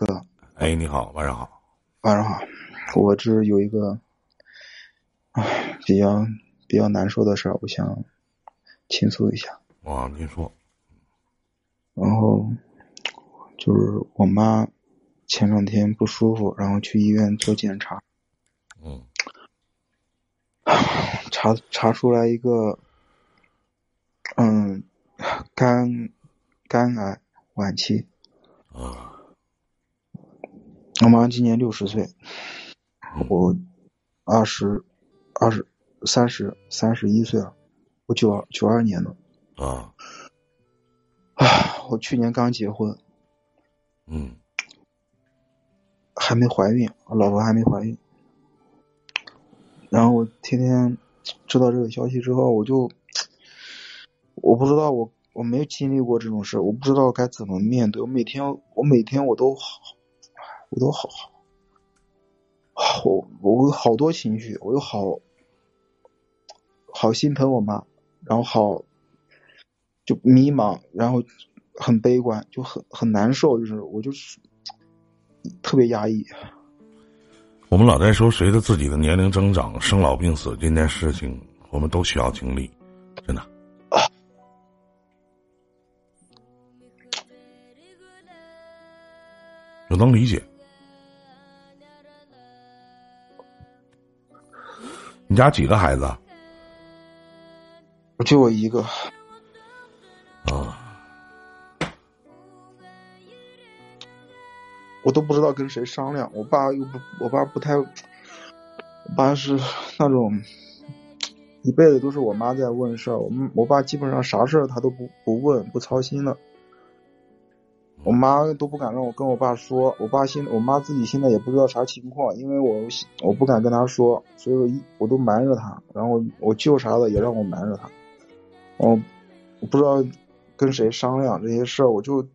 哥，哎，你好，晚上好，晚上好。我这有一个，唉，比较比较难受的事儿，我想倾诉一下。啊，您说。然后就是我妈前两天不舒服，然后去医院做检查。嗯。查查出来一个，嗯，肝肝癌晚期。妈今年六十岁，我二十二十三十三十一岁了，我九九二年的。啊。啊，我去年刚结婚。嗯。还没怀孕，我老婆还没怀孕。然后我天天知道这个消息之后，我就我不知道我我没经历过这种事，我不知道该怎么面对。我每天我每天我都好，我都好好，我我有好多情绪，我有好好心疼我妈，然后好就迷茫，然后很悲观，就很很难受，就是我就是特别压抑。我们老在说，随着自己的年龄增长，生老病死这件事情，我们都需要经历，真的。我能理解。你家几个孩子？就我一个。啊。我都不知道跟谁商量，我爸又不，我爸不太，我爸是那种一辈子都是我妈在问事儿，我我爸基本上啥事儿他都不不问不操心的，我妈都不敢让我跟我爸说，我爸现我妈自己现在也不知道啥情况，因为我我不敢跟他说，所以我一我都瞒着他，然后我舅啥的也让我瞒着他，我我不知道跟谁商量这些事儿，我就。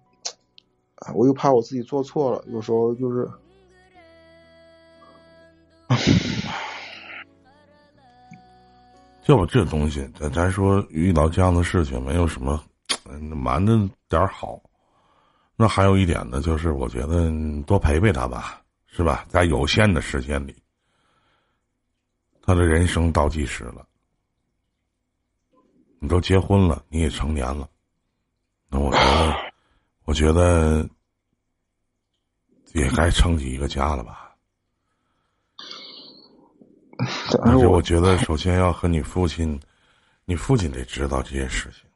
我又怕我自己做错了，有时候就是，就这东西，咱咱说遇到这样的事情，没有什么瞒着点好。那还有一点呢，就是我觉得多陪陪他吧，是吧？在有限的时间里，他的人生倒计时了。你都结婚了，你也成年了，那我觉得。我觉得也该撑起一个家了吧。但是我觉得，首先要和你父亲，你父亲得知道这些事情。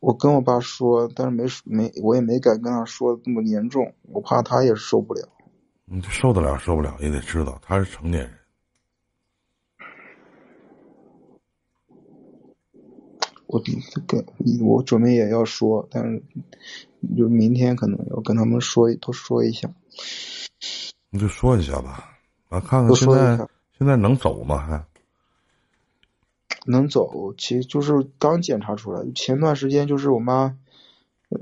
我跟我爸说，但是没没，我也没敢跟他说那么严重，我怕他也受不了。你受得了，受不了也得知道，他是成年人。我跟我准备也要说，但是就明天可能要跟他们说多说一下。你就说一下吧，啊，看看现在现在能走吗？还能走，其实就是刚检查出来。前段时间就是我妈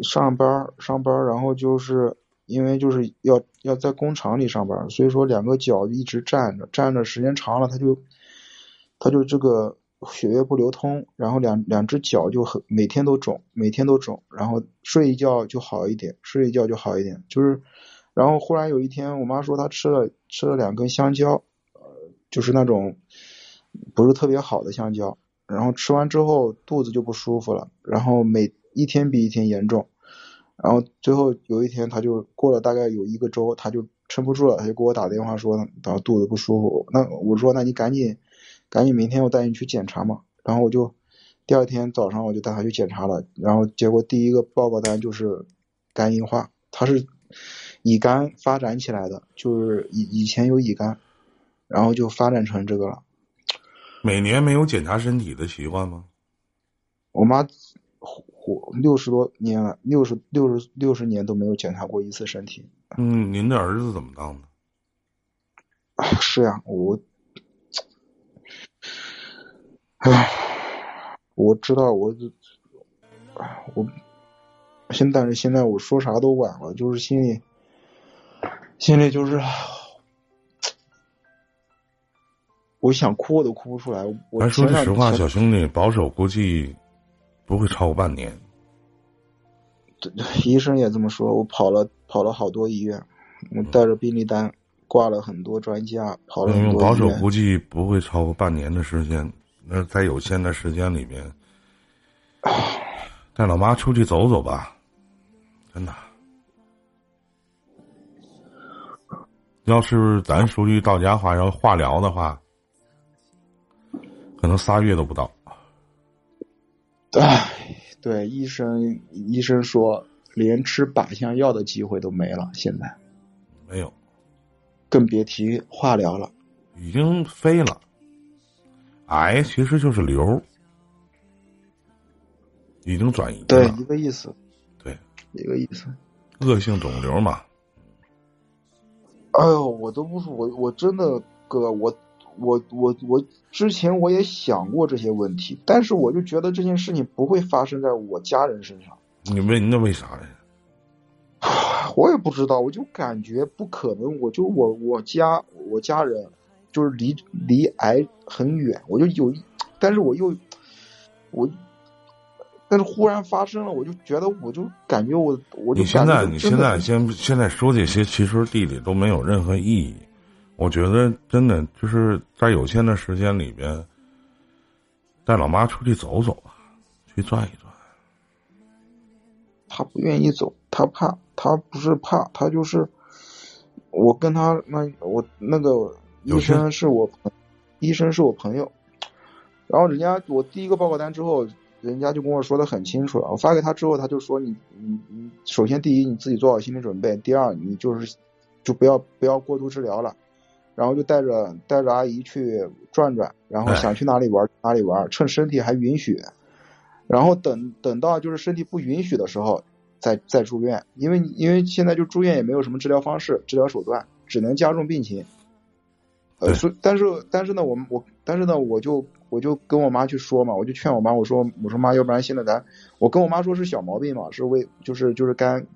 上班上班，然后就是因为就是要要在工厂里上班，所以说两个脚一直站着，站着时间长了，他就他就这个。血液不流通，然后两两只脚就很每天都肿，每天都肿，然后睡一觉就好一点，睡一觉就好一点，就是，然后忽然有一天，我妈说她吃了吃了两根香蕉，呃，就是那种不是特别好的香蕉，然后吃完之后肚子就不舒服了，然后每一天比一天严重，然后最后有一天他就过了大概有一个周，他就撑不住了，他就给我打电话说他肚子不舒服，那我说那你赶紧。赶紧明天我带你去检查嘛，然后我就第二天早上我就带他去检查了，然后结果第一个报告单就是肝硬化，他是乙肝发展起来的，就是以以前有乙肝，然后就发展成这个了。每年没有检查身体的习惯吗？我妈活六十多年了，六十六十六十年都没有检查过一次身体。嗯，您的儿子怎么当的？是呀，我。唉，我知道，我，我，现但是现在我说啥都晚了，就是心里，心里就是，我想哭我都哭不出来。我说句实话，小兄弟，保守估计不会超过半年。医生也这么说，我跑了跑了好多医院，我带着病历单挂了很多专家，跑了很多保守。估计不会超过半年的时间。那在有限的时间里面，带老妈出去走走吧，真的。要是咱说句到家话，要化疗的话，可能仨月都不到。唉，对，医生医生说，连吃靶向药的机会都没了，现在没有，更别提化疗了。已经飞了。癌其实就是瘤，已经转移了。对，一个意思，对，一个意思。恶性肿瘤嘛。哎呦，我都不说，我我真的哥，我我我我之前我也想过这些问题，但是我就觉得这件事情不会发生在我家人身上。你为那为啥呀？我也不知道，我就感觉不可能。我就我我家我家人就是离离癌很远，我就有，但是我又我，但是忽然发生了，我就觉得我就感觉我我就你现在你现在先现在说这些，其实弟弟都没有任何意义。我觉得真的就是在有限的时间里边，带老妈出去走走吧，去转一转。他不愿意走，他怕，他不是怕，他就是我跟他那我那个医生是我医生是我朋友，然后人家我第一个报告单之后，人家就跟我说的很清楚了，我发给他之后，他就说你你你首先第一你自己做好心理准备，第二你就是就不要不要过度治疗了，然后就带着带着阿姨去转转，然后哎想去哪里玩哪里玩，趁身体还允许。然后等等到就是身体不允许的时候，再再住院，因为因为现在就住院也没有什么治疗方式、治疗手段，只能加重病情。呃，所以但是但是呢，我们我但是呢，我就我就跟我妈去说嘛，我就劝我妈，我说我说妈，要不然现在咱我跟我妈说是小毛病嘛，是为就是就是肝，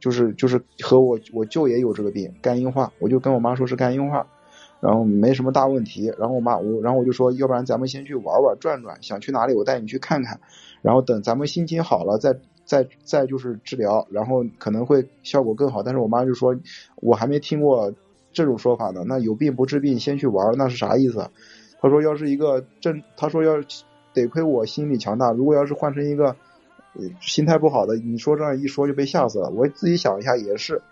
就是就是和我我舅也有这个病，肝硬化，我就跟我妈说是肝硬化。然后没什么大问题，然后我妈我然后我就说，要不然咱们先去玩玩转转，想去哪里我带你去看看，然后等咱们心情好了再再再就是治疗，然后可能会效果更好。但是我妈就说，我还没听过这种说法呢，那有病不治病先去玩，那是啥意思？她说要是一个正，她说要得亏我心理强大，如果要是换成一个心态不好的，你说这样一说就被吓死了。我自己想一下也是。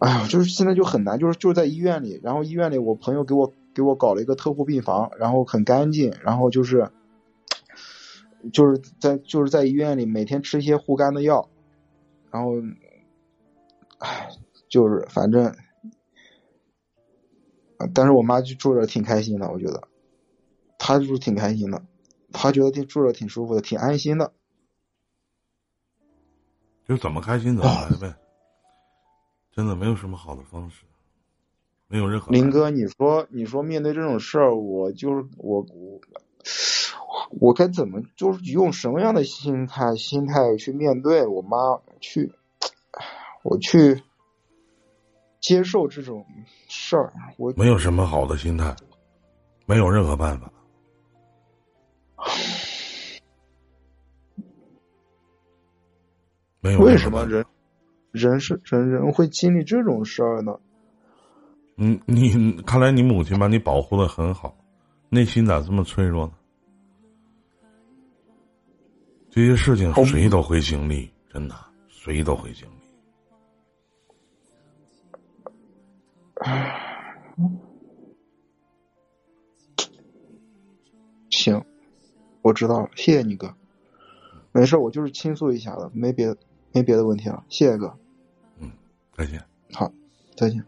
哎呀，就是现在就很难，就是就是在医院里，然后医院里我朋友给我给我搞了一个特护病房，然后很干净，然后就是就是在就是在医院里每天吃一些护肝的药，然后，唉，就是反正，但是我妈就住着挺开心的，我觉得，她就是挺开心的，她觉得挺住着挺舒服的，挺安心的。就怎么开心怎么来呗，真的没有什么好的方式，没有任何林哥，你说你说面对这种事儿，我就是我我我该怎么就是用什么样的心态心态去面对我妈去，我去接受这种事儿，我没有什么好的心态，没有任何办法。没有为什么人人是人人会经历这种事儿呢？你你看来你母亲把你保护的很好，内心咋这么脆弱呢？这些事情谁都会经历，真的，谁都会经历。行，我知道了，谢谢你哥。没事，我就是倾诉一下的，没别的没别的问题了，谢谢哥。嗯再见。好，再见。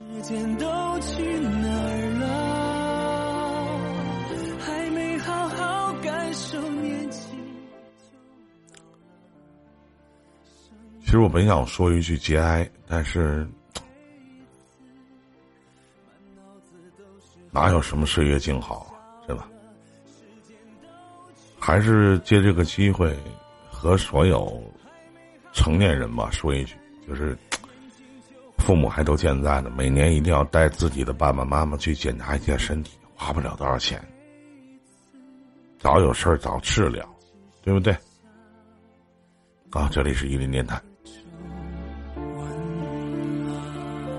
时间都去哪儿了？还没好好感受年轻。其实我本想说一句节哀，但是哪有什么岁月静好啊，是吧？还是借这个机会和所有成年人吧说一句，就是 父母还都健在呢，每年一定要带自己的爸爸妈妈去检查一下身体，花不了多少钱。早有事儿早治疗，对不对？啊，这里是伊林电台。